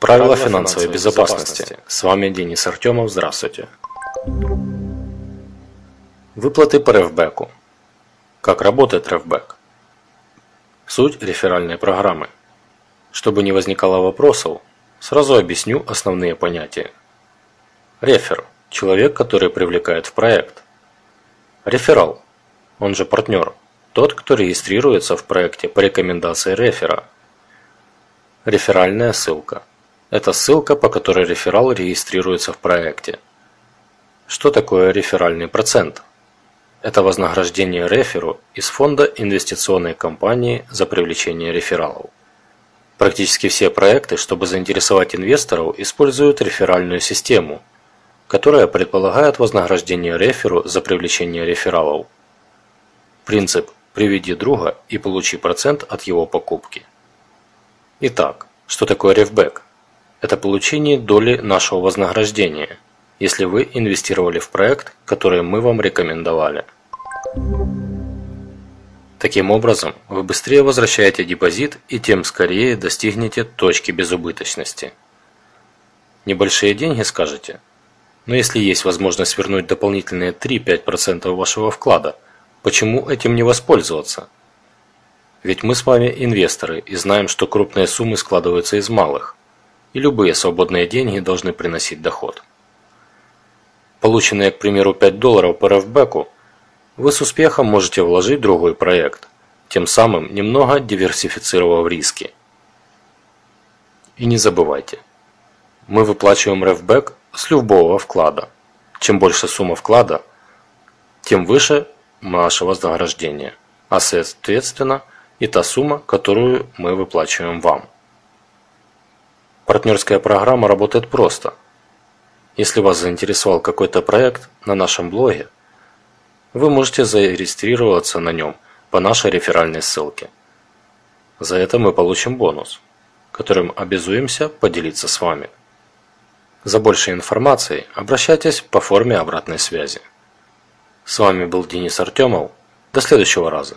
Правила финансовой безопасности. С вами Денис Артемов. Здравствуйте. Выплаты по рефбеку. Как работает рефбек? Суть реферальной программы. Чтобы не возникало вопросов, сразу объясню основные понятия. Рефер – человек, который привлекает в проект. Реферал, он же партнер, тот, кто регистрируется в проекте по рекомендации рефера. Реферальная ссылка – это ссылка, по которой реферал регистрируется в проекте. Что такое реферальный процент? Это вознаграждение реферу из фонда инвестиционной компании за привлечение рефералов. Практически все проекты, чтобы заинтересовать инвесторов, используют реферальную систему, которая предполагает вознаграждение реферу за привлечение рефералов. Принцип «приведи друга и получи процент от его покупки». Итак, что такое рефбэк? Это получение доли нашего вознаграждения, если вы инвестировали в проект, который мы вам рекомендовали. Таким образом, вы быстрее возвращаете депозит и тем скорее достигнете точки безубыточности. Небольшие деньги скажете, но если есть возможность вернуть дополнительные 3-5% вашего вклада, почему этим не воспользоваться? Ведь мы с вами инвесторы и знаем, что крупные суммы складываются из малых – и любые свободные деньги должны приносить доход. Полученные, к примеру, 5 долларов по рефбеку, вы с успехом можете вложить другой проект, тем самым немного диверсифицировав риски. И не забывайте, мы выплачиваем рефбэк с любого вклада. Чем больше сумма вклада, тем выше наше вознаграждение, а соответственно и та сумма, которую мы выплачиваем вам. Партнерская программа работает просто. Если вас заинтересовал какой-то проект на нашем блоге, вы можете зарегистрироваться на нем по нашей реферальной ссылке. За это мы получим бонус, которым обязуемся поделиться с вами. За большей информацией обращайтесь по форме обратной связи. С вами был Денис Артемов. До следующего раза.